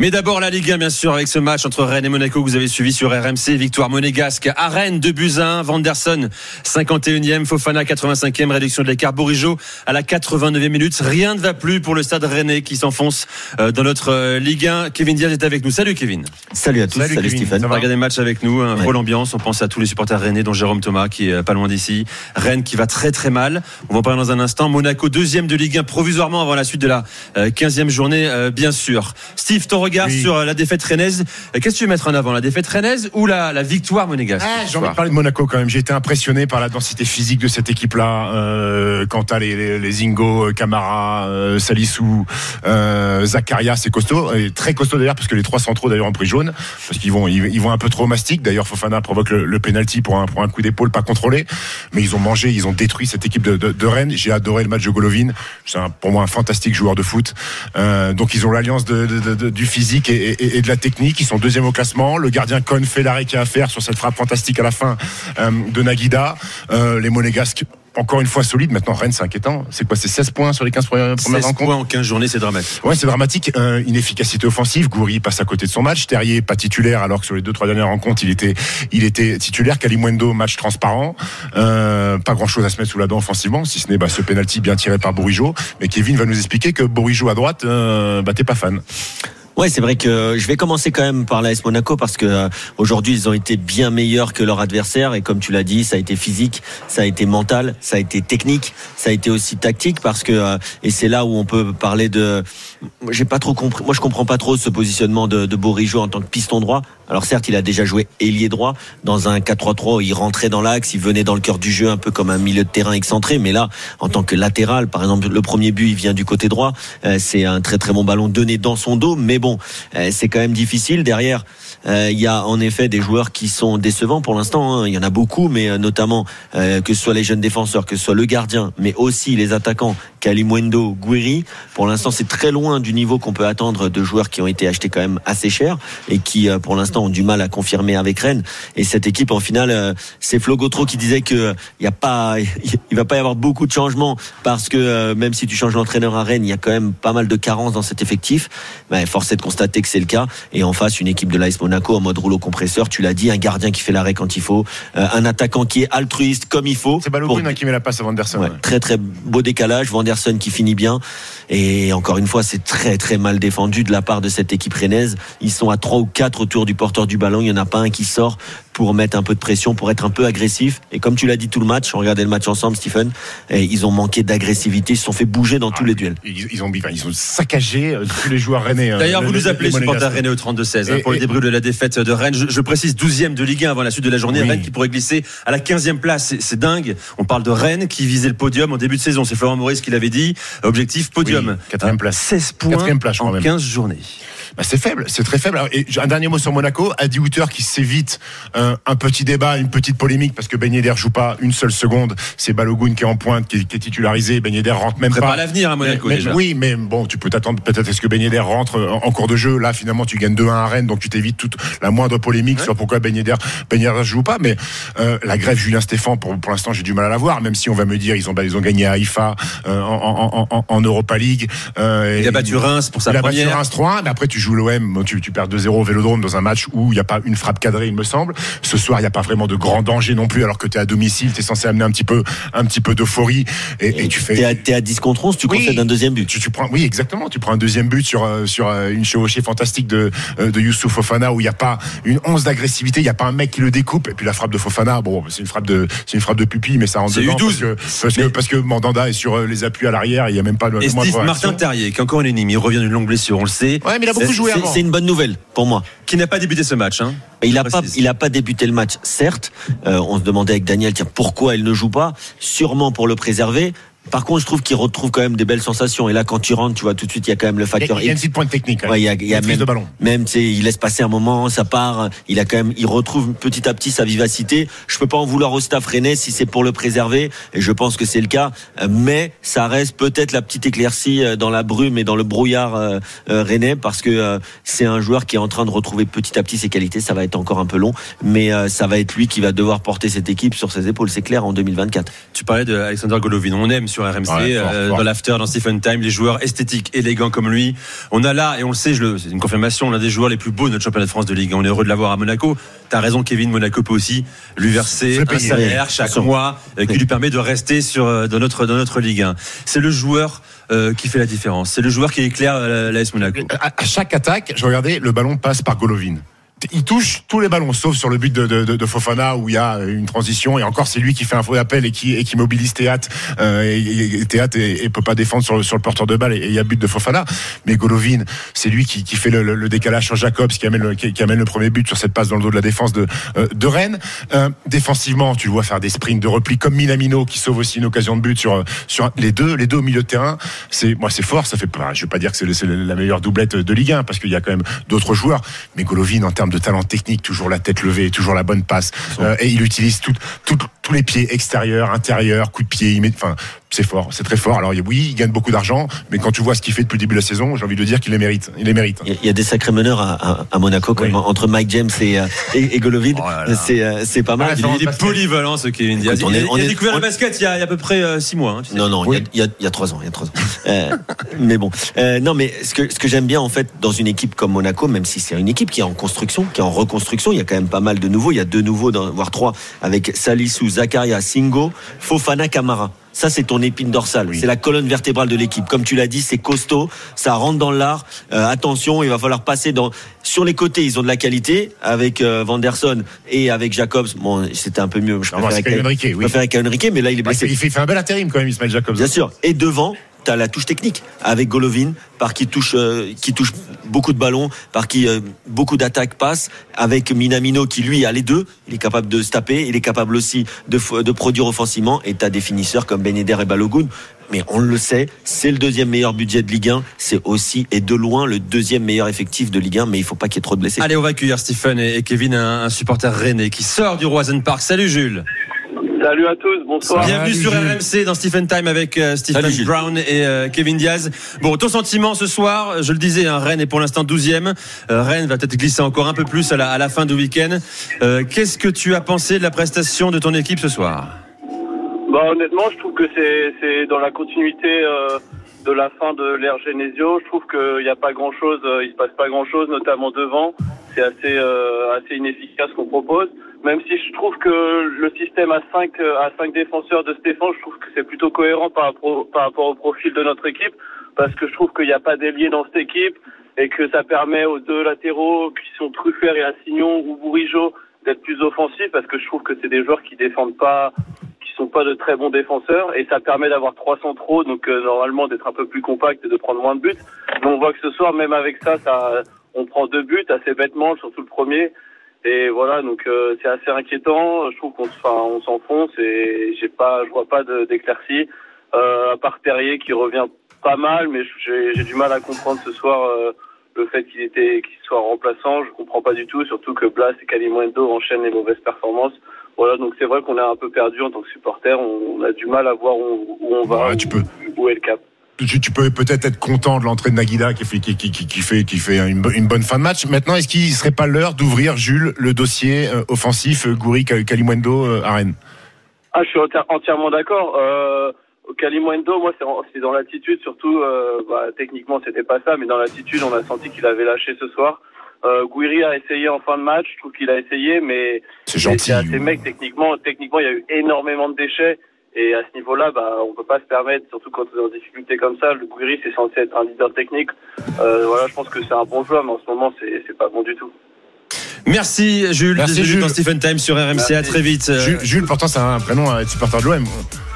Mais d'abord la Ligue 1 bien sûr avec ce match entre Rennes et Monaco que vous avez suivi sur RMC, victoire monégasque à Rennes 2 buts 1, Vanderson 51e, Fofana 85e, réduction de l'écart Bourigeau à la 89e minute. Rien ne va plus pour le stade rennais qui s'enfonce euh, dans notre euh, Ligue 1. Kevin Diaz est avec nous. Salut Kevin. Salut à tous, salut, salut Stéphane. On va regarder le match avec nous, un ouais. l'ambiance, on pense à tous les supporters rennais dont Jérôme Thomas qui est pas loin d'ici. Rennes qui va très très mal. On va en parler dans un instant. Monaco deuxième de Ligue 1 provisoirement avant la suite de la 15e journée bien sûr. Steve, ton regard oui. sur la défaite rennaise. Qu'est-ce que tu veux mettre en avant La défaite rennaise ou la, la victoire monégasque ah, J'ai envie de parler de Monaco quand même. J'ai été impressionné par la densité physique de cette équipe-là. Euh, quand t'as les, les, les Zingo, Camara, euh, Salissou, euh, Zakaria, c'est costaud. Et très costaud d'ailleurs, parce que les trois centraux d'ailleurs ont pris jaune. Parce qu'ils vont, ils, ils, vont un peu trop au mastic. D'ailleurs, Fofana provoque le, le penalty pour un, pour un coup d'épaule pas contrôlé. Mais ils ont mangé, ils ont détruit cette équipe de, de, de Rennes. J'ai adoré le match de Golovin. C'est pour moi un fantastique joueur de foot. Euh, donc ils ont l'alliance du physique et, et, et, de la technique. Ils sont deuxième au classement. Le gardien Cohn fait l'arrêt qu'il a à faire sur cette frappe fantastique à la fin euh, de Naguida. Euh, les Monégasques encore une fois solide. Maintenant, Rennes, c'est inquiétant. C'est quoi? C'est 16 points sur les 15 premières 16 rencontres? points en 15 journées, c'est dramatique. Ouais, c'est dramatique. Euh, inefficacité offensive. Goury passe à côté de son match. Terrier, pas titulaire, alors que sur les deux, trois dernières rencontres, il était, il était titulaire. Kalimwendo, match transparent. Euh, pas grand chose à se mettre sous la dent offensivement, si ce n'est bah, ce penalty bien tiré par Bourigeau. Mais Kevin va nous expliquer que Bourigeau à droite, euh, bah, t'es pas fan. Ouais, c'est vrai que je vais commencer quand même par l'AS Monaco parce que euh, aujourd'hui ils ont été bien meilleurs que leur adversaire et comme tu l'as dit, ça a été physique, ça a été mental, ça a été technique, ça a été aussi tactique parce que euh, et c'est là où on peut parler de j'ai pas trop compris moi je comprends pas trop ce positionnement de, de en tant que piston droit. Alors certes, il a déjà joué ailier droit dans un 4-3-3, il rentrait dans l'axe, il venait dans le cœur du jeu un peu comme un milieu de terrain excentré, mais là en tant que latéral, par exemple, le premier but il vient du côté droit, euh, c'est un très très bon ballon donné dans son dos, mais bon, euh, c'est quand même difficile derrière euh, il y a en effet des joueurs qui sont décevants pour l'instant. Hein. Il y en a beaucoup, mais notamment que ce soit les jeunes défenseurs, que ce soit le gardien, mais aussi les attaquants, Kalimwendo, Guiri. Pour l'instant, c'est très loin du niveau qu'on peut attendre de joueurs qui ont été achetés quand même assez cher et qui, pour l'instant, ont du mal à confirmer avec Rennes. Et cette équipe, en finale, c'est Flo Gautreau qui disait que il y a pas, il va pas y avoir beaucoup de changements parce que même si tu changes l'entraîneur à Rennes, il y a quand même pas mal de carences dans cet effectif. Mais force est de constater que c'est le cas. Et en face, une équipe de l'AS Monaco en mode rouleau compresseur. Tu l'as dit, un gardien qui fait l'arrêt quand il faut, euh, un attaquant qui est altruiste comme il faut. C'est Balogun pour... qui met la passe à Vanderson. Ouais, Très très beau décalage. Qui finit bien. Et encore une fois, c'est très très mal défendu de la part de cette équipe rennaise. Ils sont à trois ou quatre autour du porteur du ballon. Il n'y en a pas un qui sort pour mettre un peu de pression, pour être un peu agressif. Et comme tu l'as dit tout le match, on regardait le match ensemble, Stephen, et ils ont manqué d'agressivité, ils se sont fait bouger dans ah, tous les duels. Ils, ils, ont, ils ont saccagé euh, tous les joueurs rennais. D'ailleurs, vous nous appelez supporter rennais au 32-16 hein, pour le débrief de la défaite de Rennes. Je, je, précise 12e de Ligue 1 avant la suite de la journée. Oui. Rennes qui pourrait glisser à la 15e place. C'est dingue. On parle de Rennes qui visait le podium en début de saison. C'est Florent Maurice qui l'avait dit. Objectif podium. Oui, quatrième place. 16 points place, en 15 journées. Bah c'est faible, c'est très faible. Et un dernier mot sur Monaco. Adi Hutter qui s'évite un, un, petit débat, une petite polémique parce que Ben Yedder joue pas une seule seconde. C'est Balogun qui est en pointe, qui, qui est titularisé. Ben Yedder rentre même pas. pas l'avenir à Monaco mais, déjà. Oui, mais bon, tu peux t'attendre peut-être à ce que Ben Yedder rentre en, en, cours de jeu. Là, finalement, tu gagnes 2-1 à Rennes, donc tu t'évites toute la moindre polémique ouais. sur pourquoi Ben Yedder, ben Yedder joue pas. Mais euh, la grève Julien Stéphan, pour, pour l'instant, j'ai du mal à la voir. Même si on va me dire ils ont ils ont gagné à Haïfa euh, en, en, en, Europa League. Euh, il a battu Reims pour sa il première. Il a battu Reims 3, mais après tu joues l'OM, tu, tu perds 2-0 au Vélodrome dans un match où il n'y a pas une frappe cadrée, il me semble. Ce soir, il n'y a pas vraiment de grand danger non plus, alors que tu es à domicile, tu es censé amener un petit peu, un petit peu d'euphorie. Et, et, et, tu fais. Tu es, es, à 10 contre 11, tu oui, concèdes un deuxième but. Tu, tu, prends, oui, exactement. Tu prends un deuxième but sur, sur une chevauchée fantastique de, de Youssouf Fofana où il n'y a pas une once d'agressivité, il n'y a pas un mec qui le découpe. Et puis la frappe de Fofana, bon, c'est une frappe de, c'est une frappe de pupille, mais ça rentre dedans. Parce que, parce, que, parce que Mandanda est sur les appuis à l'arrière, il n'y a même pas le. Et Steve Martin Terrier, qui est encore un ennemi, il revient d'une longue blessure, on le sait. Ouais, mais il a beaucoup joué avant. C'est une bonne nouvelle pour moi. Qui n'a pas débuté ce match. Hein il n'a pas, il a pas débuté le match, certes. Euh, on se demandait avec Daniel, tiens, pourquoi il ne joue pas? Sûrement pour le préserver. Par contre, je trouve qu'il retrouve quand même des belles sensations. Et là, quand tu rentres, tu vois tout de suite, il y a quand même le Il y a- facteur il y a une petite pointe technique. Ouais, même. il y a, il y a même, de ballon. même tu sais, il laisse passer un moment, ça part. Il a quand même, il retrouve petit à petit sa vivacité. Je peux pas en vouloir au staff rennais si c'est pour le préserver, et je pense que c'est le cas. Euh, Mais ça reste peut-être la petite éclaircie euh, dans la brume et dans le brouillard euh, euh, rennais, parce que euh, c'est un joueur qui est en train de retrouver petit à petit ses qualités. Ça va être encore un peu long, mais euh, ça va être lui qui va devoir porter cette équipe sur ses épaules. C'est clair en 2024. Tu parlais de Alexander Golovin. On aime sur RMC, Ouais, fort, euh, dans l'after, dans Stephen Time, les joueurs esthétiques, élégants comme lui. On a là, et on le sait, c'est une confirmation, l'un des joueurs les plus beaux de notre championnat de France de Ligue. 1. On est heureux de l'avoir à Monaco. T'as raison, Kevin. Monaco peut aussi lui verser Se un salaire chaque mois euh, qui lui permet de rester sur euh, dans notre dans notre Ligue 1. C'est le joueur euh, qui fait la différence. C'est le joueur qui éclaire l'AS Monaco. À, à chaque attaque, je regardais, le ballon passe par Golovin. Il touche tous les ballons, sauf sur le but de, de, de- Fofana où il y a une transition et encore c'est lui qui fait un faux appel et qui, et qui mobilise Théâtre euh, et, et- et et, peut pas défendre sur le, sur le porteur de balle et il y a but de Fofana. Mais Golovin, c'est lui qui, qui fait le, le- décalage sur Jacobs qui amène, le, qui, amène le premier but sur cette passe dans le dos de la défense de, euh, de Rennes. Euh, défensivement, tu le vois faire des sprints de repli comme Minamino qui sauve aussi une occasion de but sur, sur les deux, les deux au milieu de terrain. C'est moi c'est fort, ça fait pas. Je veux pas dire que c'est la meilleure doublette de Ligue 1 parce qu'il y a quand même d'autres joueurs. Mais Golovin en termes de talent technique, toujours la tête levée, toujours la bonne passe, Euh, et il utilise tout- tout- tous les pieds extérieurs, intérieurs, coup de pied. Il met, enfin, c'est fort, c'est très fort. Alors oui, il gagne beaucoup d'argent, mais quand tu vois ce qu'il fait depuis le début de la saison, j'ai envie de dire qu'il les mérite. Il les mérite. Il y a- des sacrés meneurs à, à- à Monaco, quand Oui. même, entre Mike James et, euh, et, et Golovin. Oh c'est euh, c'est pas mal. Ouais, Il, est polyvalent ce Kevin Diaz. Il, on a est- découvert on- le basket il y a, il y a à peu près euh, six mois. hein, tu sais. Non, non, il y a- il y, a, il y a trois ans, il y a trois ans. Euh, mais bon, Euh, non, mais ce que ce que j'aime bien en fait dans une équipe comme Monaco, même si c'est une équipe qui est en construction, qui est en reconstruction, il y a quand même pas mal de nouveaux. Il y a deux nouveaux, voire trois, avec Salissou, Zakaria, Singo, Fofana, Camara. Ça, c'est ton épine dorsale. C'est la colonne vertébrale de l'équipe. Comme tu l'as dit, c'est costaud. Ça rentre dans l'art. Euh, attention, il va falloir passer dans. Sur les côtés, ils ont de la qualité avec euh, Vanderson et avec Jacobs. Bon, c'était un peu mieux. Je préférais Caio Henrique, je oui. Henrique, mais là, il est blessé. il, fait, il fait un bel intérim quand même, Ismaël Jacobs. Bien sûr. Et devant, tu as la touche technique avec Golovin, par qui touche, euh, qui touche beaucoup de ballons, par qui euh, beaucoup d'attaques passent, avec Minamino qui lui a les deux. Il est capable de se taper, il est capable aussi de, de produire offensivement. Et tu as des finisseurs comme Ben Yedder et Balogun. Mais on le sait, c'est le deuxième meilleur budget de Ligue 1. C'est aussi, et de loin, le deuxième meilleur effectif de Ligue 1. Mais il faut pas qu'il y ait trop de blessés. Allez, on va accueillir Stephen et Kevin, un, un supporter rennais qui sort du Roisen Park. Salut Jules. À tous, bonsoir. Bienvenue Salut, sur. RMC dans Stephen Time avec euh, Stephen Salut. Brown et euh, Kevin Diaz. Bon, ton sentiment ce soir, je le disais, hein, Rennes est pour l'instant 12e. Euh, Rennes va peut-être glisser encore un peu plus à la, à la fin du week-end. Euh, Qu'est-ce que tu as pensé de la prestation de ton équipe ce soir? Bah, honnêtement, je trouve que c'est dans la continuité euh, de la fin de l'ère Genesio. Je trouve qu'il n'y a pas grand-chose, euh, il se passe pas grand-chose, notamment devant. C'est assez euh, assez inefficace ce qu'on propose. Même si je trouve que le système à 5 à cinq défenseurs de Stéphane, je trouve que c'est plutôt cohérent par rapport, par rapport au profil de notre équipe, parce que je trouve qu'il n'y a pas d'ailier dans cette équipe et que ça permet aux deux latéraux, qui sont Truffert et Assignon ou Bourigeau, d'être plus offensifs, parce que je trouve que c'est des joueurs qui défendent pas qui sont pas de très bons défenseurs et ça permet d'avoir trois centraux donc euh, normalement d'être un peu plus compact et de prendre moins de buts. Mais on voit que ce soir même avec ça, ça on prend deux buts assez bêtement, surtout le premier. Et voilà donc euh, c'est assez inquiétant. Je trouve qu'on on s'enfonce et j'ai pas je vois pas d'éclaircie euh, à part Terrier qui revient pas mal mais j'ai du mal à comprendre ce soir euh, le fait qu'il était qu'il soit remplaçant, je comprends pas du tout surtout que Blas et Kalimundo enchaînent les mauvaises performances. Voilà, donc c'est vrai qu'on est un peu perdu en tant que supporter. On, on a du mal à voir où, où on va, Ouais, tu peux. où, où est le cap. Tu, tu peux peut-être être content de l'entrée de Naguida qui fait, qui, qui, qui, fait, qui fait une, bo- une bonne fin de match. Maintenant, est-ce qu'il serait pas l'heure d'ouvrir, Jules, le dossier euh, offensif euh, Goury Kalimwendo euh, à Rennes Ah, je suis enti- entièrement d'accord. Euh, Kalimundo, moi, c'est dans l'attitude, surtout, euh, bah, techniquement, c'était pas ça, mais dans l'attitude, on a senti qu'il avait lâché ce soir. Euh, Gouiri a essayé en fin de match, je trouve qu'il a essayé, mais C'est gentil. c'est assez mec, techniquement, techniquement, il y a eu énormément de déchets. Et à ce niveau-là, bah, on peut pas se permettre, surtout quand on est en difficulté comme ça. Le Gouiri, c'est censé être un leader technique. Euh, voilà, je pense que c'est un bon joueur, mais en ce moment, c'est c'est pas bon du tout. Merci Jules. Merci, Jules. dans Stephen Time sur RMC. À très vite. Euh, Jules, Jules, pourtant, c'est un prénom à être supporter de l'OM.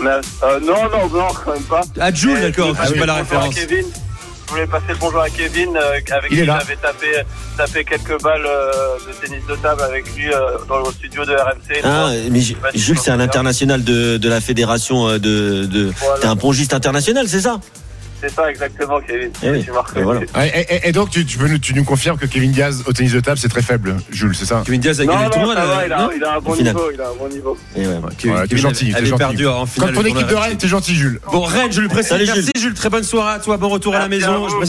Euh, non, non, non, quand même pas. Ah Jules, d'accord. je Je veux pas la référence. Kevin. Je voulais passer le bonjour à Kevin, euh, avec Il qui j'avais tapé, tapé quelques balles euh, de tennis de table avec lui euh, dans le studio de RMC. Ah, mais Jules, c'est un international de, de la fédération euh, de. de... Voilà. T'es un pongiste international, c'est ça? C'est ça exactement, Kevin. Eh oui. Tu. Et voilà. Et, et- et donc, tu, tu, peux nous- tu nous confirmes que Kevin Diaz au tennis de table, c'est très faible, Jules, c'est ça? Kevin Diaz a gagné non, le tournoi il a, non il a un bon Au niveau, il a un bon niveau. Et ouais. Ouais, t'es gentil, avait- t'es avait gentil. perdu en Quand finale. ton le équipe de. Rennes, t'es gentil, Jules. Bon, Rennes, je le précise. Merci Jules. Très bonne soirée à toi. Bon retour à la maison.